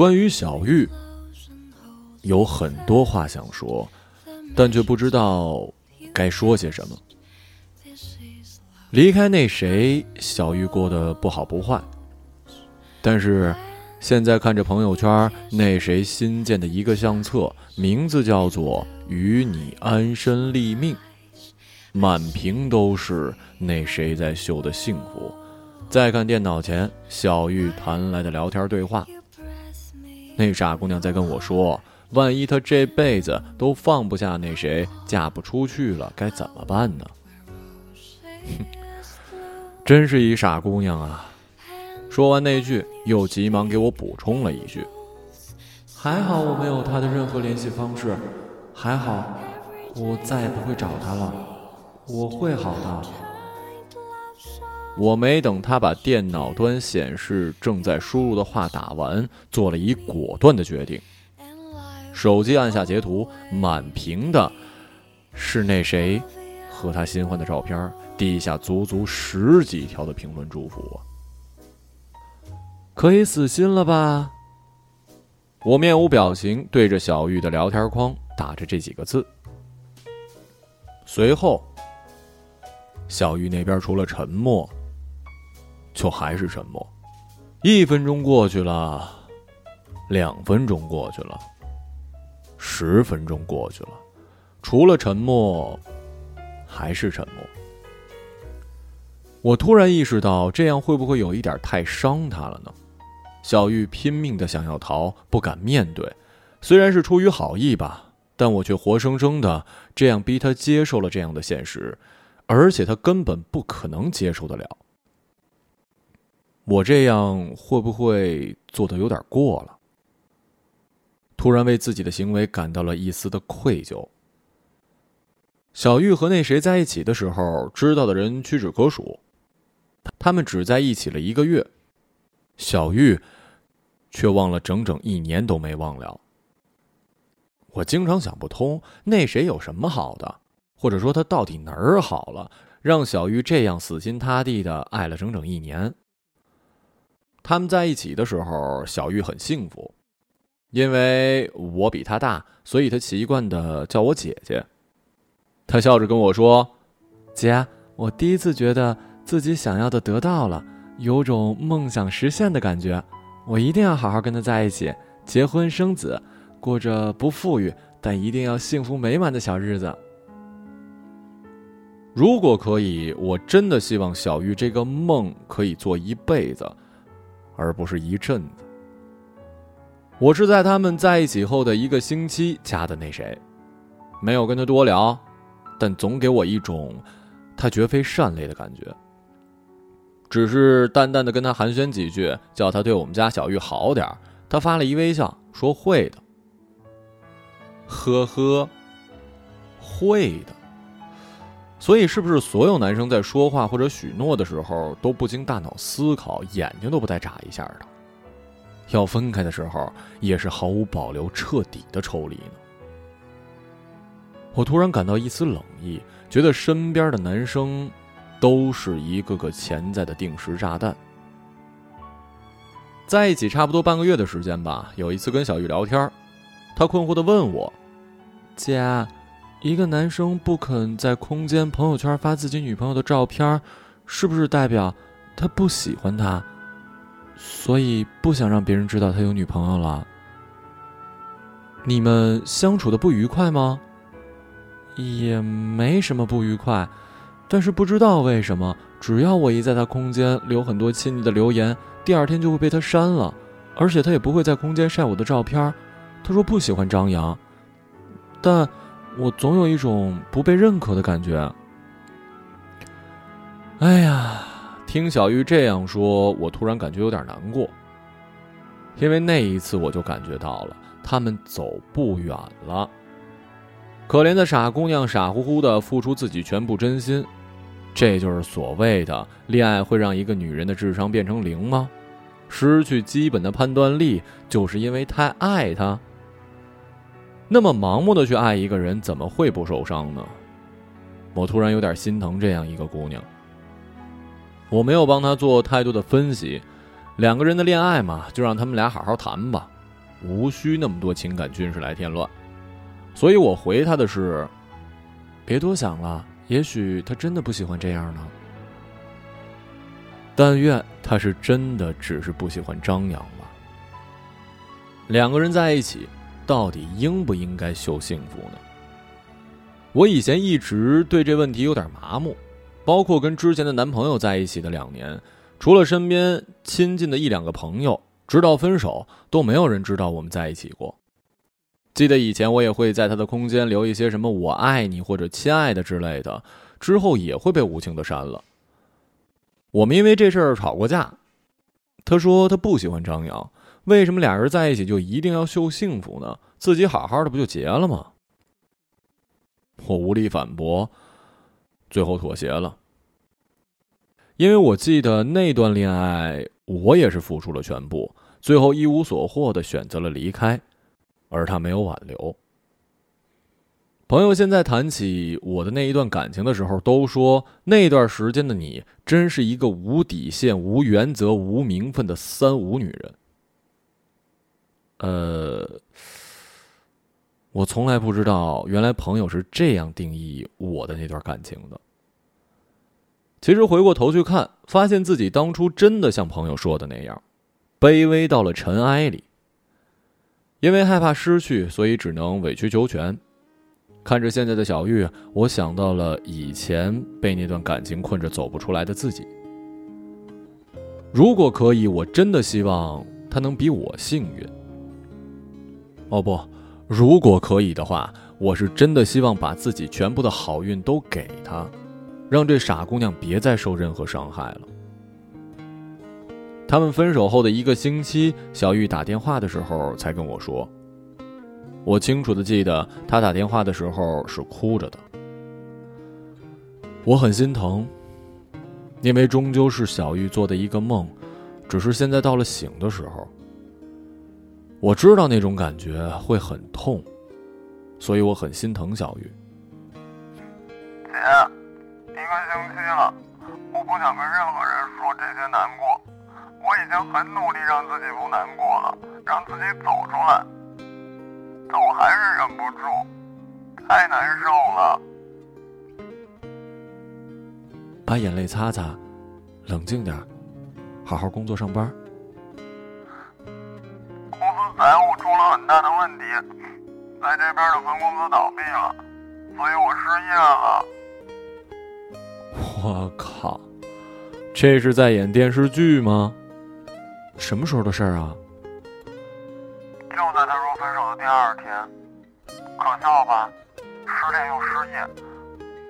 关于小玉，有很多话想说，但却不知道该说些什么。离开那谁，小玉过得不好不坏，但是现在看着朋友圈那谁新建的一个相册，名字叫做“与你安身立命”，满屏都是那谁在秀的幸福。再看电脑前小玉弹来的聊天对话，那傻姑娘在跟我说：“万一她这辈子都放不下那谁，嫁不出去了，该怎么办呢？”哼真是一傻姑娘啊！说完那句，又急忙给我补充了一句：“还好我没有她的任何联系方式，还好我再也不会找她了，我会好的。”我没等他把电脑端显示正在输入的话打完，做了一果断的决定。手机按下截图，满屏的是那谁和他新欢的照片。地下足足十几条的评论祝福我，可以死心了吧？我面无表情对着小玉的聊天框打着这几个字。随后，小玉那边除了沉默，就还是沉默。一分钟过去了，两分钟过去了，十分钟过去了，除了沉默，还是沉默。我突然意识到，这样会不会有一点太伤他了呢？小玉拼命的想要逃，不敢面对，虽然是出于好意吧，但我却活生生的这样逼他接受了这样的现实，而且他根本不可能接受得了。我这样会不会做的有点过了？突然为自己的行为感到了一丝的愧疚。小玉和那谁在一起的时候，知道的人屈指可数。他们只在一起了一个月，小玉却忘了整整一年都没忘了。我经常想不通，那谁有什么好的，或者说他到底哪儿好了，让小玉这样死心塌地的爱了整整一年。他们在一起的时候，小玉很幸福，因为我比她大，所以她习惯的叫我姐姐。她笑着跟我说：“姐，我第一次觉得。”自己想要的得到了，有种梦想实现的感觉。我一定要好好跟他在一起，结婚生子，过着不富裕但一定要幸福美满的小日子。如果可以，我真的希望小玉这个梦可以做一辈子，而不是一阵子。我是在他们在一起后的一个星期加的那谁，没有跟他多聊，但总给我一种他绝非善类的感觉。只是淡淡的跟他寒暄几句，叫他对我们家小玉好点他发了一微笑，说会的。呵呵，会的。所以，是不是所有男生在说话或者许诺的时候，都不经大脑思考，眼睛都不带眨一下的？要分开的时候，也是毫无保留、彻底的抽离呢？我突然感到一丝冷意，觉得身边的男生。都是一个个潜在的定时炸弹。在一起差不多半个月的时间吧，有一次跟小玉聊天，她困惑的问我：“姐，一个男生不肯在空间朋友圈发自己女朋友的照片，是不是代表他不喜欢她，所以不想让别人知道他有女朋友了？你们相处的不愉快吗？也没什么不愉快。”但是不知道为什么，只要我一在他空间留很多亲昵的留言，第二天就会被他删了，而且他也不会在空间晒我的照片。他说不喜欢张扬，但我总有一种不被认可的感觉。哎呀，听小玉这样说，我突然感觉有点难过，因为那一次我就感觉到了他们走不远了。可怜的傻姑娘傻乎乎的付出自己全部真心。这就是所谓的恋爱会让一个女人的智商变成零吗？失去基本的判断力，就是因为太爱他。那么盲目的去爱一个人，怎么会不受伤呢？我突然有点心疼这样一个姑娘。我没有帮她做太多的分析，两个人的恋爱嘛，就让他们俩好好谈吧。无需那么多情感军事来添乱。所以我回他的是：别多想了，也许他真的不喜欢这样呢。但愿他是真的只是不喜欢张扬吧。两个人在一起，到底应不应该秀幸福呢？我以前一直对这问题有点麻木，包括跟之前的男朋友在一起的两年，除了身边亲近的一两个朋友，直到分手都没有人知道我们在一起过。记得以前我也会在他的空间留一些什么“我爱你”或者“亲爱的”之类的，之后也会被无情的删了。我们因为这事儿吵过架，他说他不喜欢张扬，为什么俩人在一起就一定要秀幸福呢？自己好好的不就结了吗？我无力反驳，最后妥协了。因为我记得那段恋爱，我也是付出了全部，最后一无所获的选择了离开，而他没有挽留。朋友现在谈起我的那一段感情的时候，都说那段时间的你真是一个无底线、无原则、无名分的三无女人。呃，我从来不知道，原来朋友是这样定义我的那段感情的。其实回过头去看，发现自己当初真的像朋友说的那样，卑微到了尘埃里。因为害怕失去，所以只能委曲求全。看着现在的小玉，我想到了以前被那段感情困着走不出来的自己。如果可以，我真的希望他能比我幸运。哦不，如果可以的话，我是真的希望把自己全部的好运都给他，让这傻姑娘别再受任何伤害了。他们分手后的一个星期，小玉打电话的时候才跟我说。我清楚的记得，她打电话的时候是哭着的。我很心疼，因为终究是小玉做的一个梦，只是现在到了醒的时候。我知道那种感觉会很痛，所以我很心疼小玉。姐，一个星期了，我不想跟任何人说这些难过，我已经很努力让自己不难过了，让自己走出来。可我还是忍不住，太难受了。把眼泪擦擦，冷静点，好好工作上班。财务出了很大的问题，在这边的分公司倒闭了，所以我失业了。我靠，这是在演电视剧吗？什么时候的事儿啊？就在他说分手的第二天，可笑吧？失恋又失业，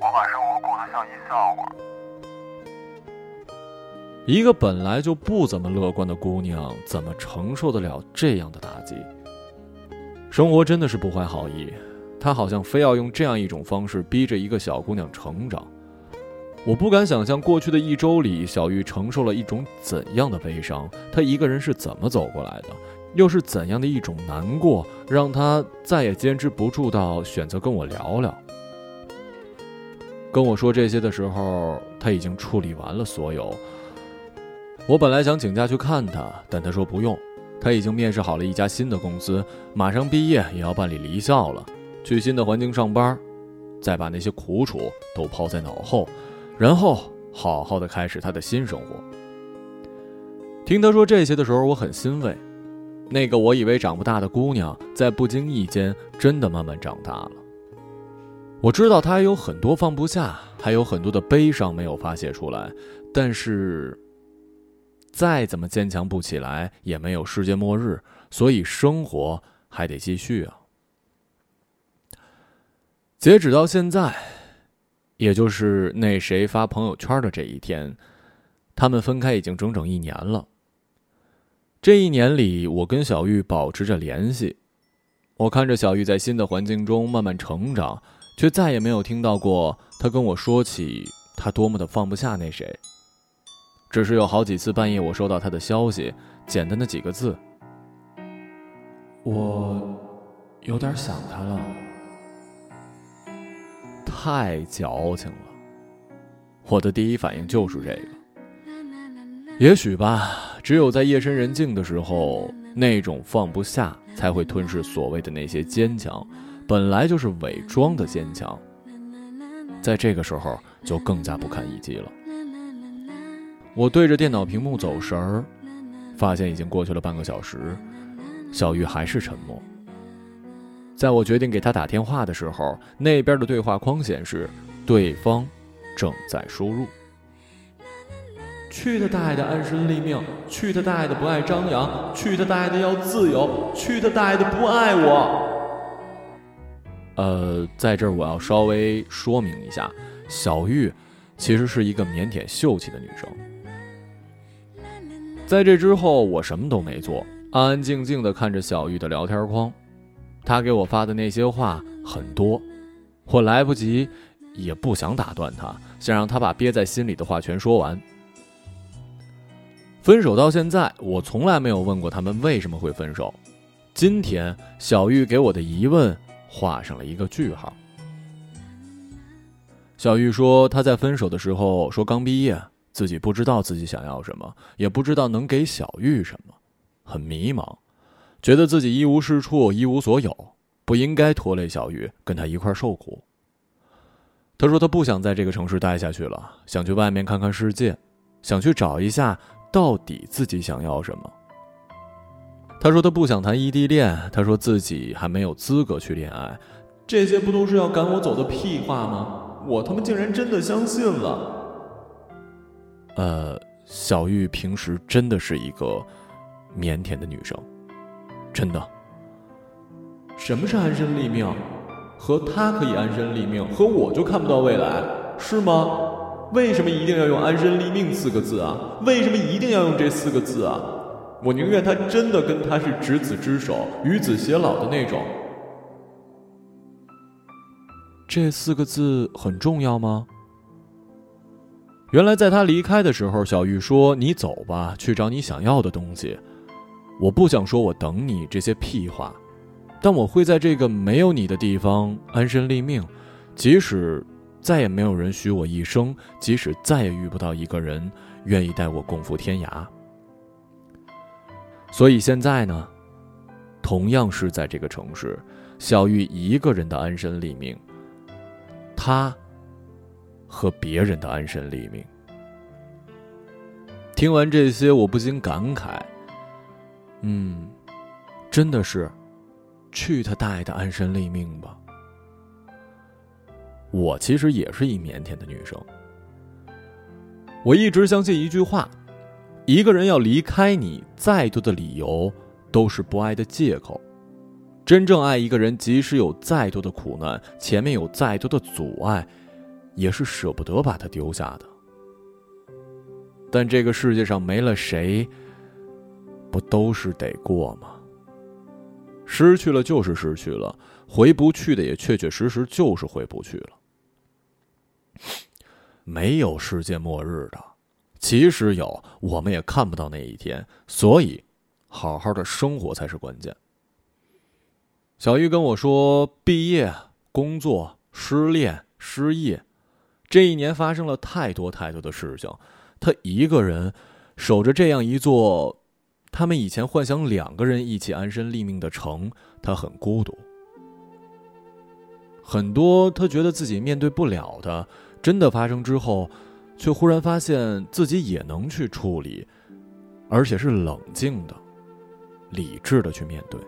我把生活过得像一笑话。一个本来就不怎么乐观的姑娘，怎么承受得了这样的打击？生活真的是不怀好意，他好像非要用这样一种方式逼着一个小姑娘成长。我不敢想象过去的一周里，小玉承受了一种怎样的悲伤，她一个人是怎么走过来的。又是怎样的一种难过，让她再也坚持不住到选择跟我聊聊？跟我说这些的时候，他已经处理完了所有。我本来想请假去看他，但他说不用，他已经面试好了一家新的公司，马上毕业也要办理离校了，去新的环境上班，再把那些苦楚都抛在脑后，然后好好的开始他的新生活。听他说这些的时候，我很欣慰。那个我以为长不大的姑娘，在不经意间真的慢慢长大了。我知道她有很多放不下，还有很多的悲伤没有发泄出来，但是再怎么坚强不起来，也没有世界末日，所以生活还得继续啊。截止到现在，也就是那谁发朋友圈的这一天，他们分开已经整整一年了。这一年里，我跟小玉保持着联系。我看着小玉在新的环境中慢慢成长，却再也没有听到过她跟我说起她多么的放不下那谁。只是有好几次半夜，我收到他的消息，简单的几个字：“我有点想他了。”太矫情了。我的第一反应就是这个。也许吧。只有在夜深人静的时候，那种放不下才会吞噬所谓的那些坚强，本来就是伪装的坚强。在这个时候就更加不堪一击了。我对着电脑屏幕走神儿，发现已经过去了半个小时，小玉还是沉默。在我决定给他打电话的时候，那边的对话框显示对方正在输入。去他大爷的安身立命！去他大爷的不爱张扬！去他大爷的要自由！去他大爷的不爱我！呃，在这儿我要稍微说明一下，小玉其实是一个腼腆秀气的女生。在这之后，我什么都没做，安安静静的看着小玉的聊天框。她给我发的那些话很多，我来不及，也不想打断她，想让她把憋在心里的话全说完。分手到现在，我从来没有问过他们为什么会分手。今天，小玉给我的疑问画上了一个句号。小玉说，她在分手的时候说刚毕业，自己不知道自己想要什么，也不知道能给小玉什么，很迷茫，觉得自己一无是处，一无所有，不应该拖累小玉跟他一块受苦。他说他不想在这个城市待下去了，想去外面看看世界，想去找一下。到底自己想要什么？他说他不想谈异地恋，他说自己还没有资格去恋爱，这些不都是要赶我走的屁话吗？我他妈竟然真的相信了。呃，小玉平时真的是一个腼腆的女生，真的。什么是安身立命？和他可以安身立命，和我就看不到未来，是吗？为什么一定要用“安身立命”四个字啊？为什么一定要用这四个字啊？我宁愿他真的跟他是执子之手、与子偕老的那种。这四个字很重要吗？原来在他离开的时候，小玉说：“你走吧，去找你想要的东西。”我不想说“我等你”这些屁话，但我会在这个没有你的地方安身立命，即使……再也没有人许我一生，即使再也遇不到一个人愿意带我共赴天涯。所以现在呢，同样是在这个城市，小玉一个人的安身立命，他和别人的安身立命。听完这些，我不禁感慨：嗯，真的是，去他大爷的安身立命吧。我其实也是一腼腆的女生。我一直相信一句话：一个人要离开你，再多的理由都是不爱的借口。真正爱一个人，即使有再多的苦难，前面有再多的阻碍，也是舍不得把他丢下的。但这个世界上没了谁，不都是得过吗？失去了就是失去了，回不去的也确确实实就是回不去了。没有世界末日的，即使有，我们也看不到那一天。所以，好好的生活才是关键。小玉跟我说，毕业、工作、失恋、失业，这一年发生了太多太多的事情。他一个人守着这样一座他们以前幻想两个人一起安身立命的城，他很孤独。很多他觉得自己面对不了的。真的发生之后，却忽然发现自己也能去处理，而且是冷静的、理智的去面对。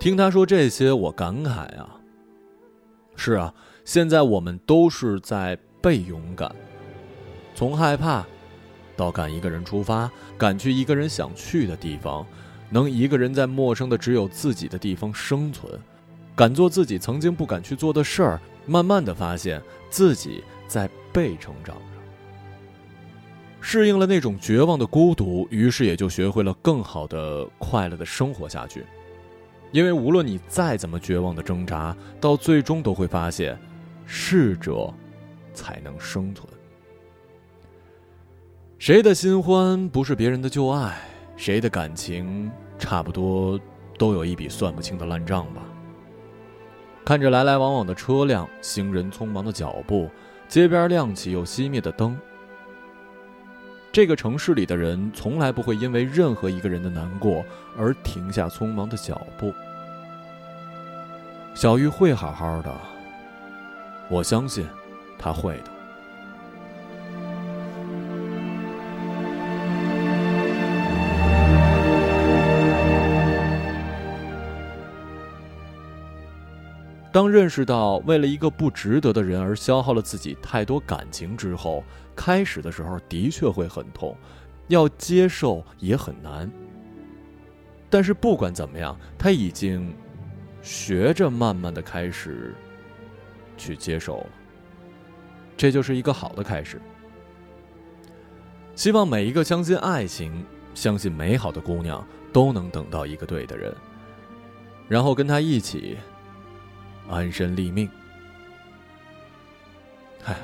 听他说这些，我感慨啊，是啊，现在我们都是在被勇敢，从害怕到敢一个人出发，敢去一个人想去的地方，能一个人在陌生的只有自己的地方生存，敢做自己曾经不敢去做的事儿。慢慢的发现自己在被成长着，适应了那种绝望的孤独，于是也就学会了更好的、快乐的生活下去。因为无论你再怎么绝望的挣扎，到最终都会发现，适者才能生存。谁的新欢不是别人的旧爱？谁的感情差不多都有一笔算不清的烂账吧？看着来来往往的车辆，行人匆忙的脚步，街边亮起又熄灭的灯。这个城市里的人从来不会因为任何一个人的难过而停下匆忙的脚步。小玉会好好的，我相信，他会的。当认识到为了一个不值得的人而消耗了自己太多感情之后，开始的时候的确会很痛，要接受也很难。但是不管怎么样，他已经学着慢慢的开始去接受了，这就是一个好的开始。希望每一个相信爱情、相信美好的姑娘都能等到一个对的人，然后跟他一起。安身立命。唉，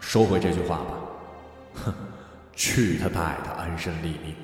收回这句话吧。哼，去他大爷的安身立命！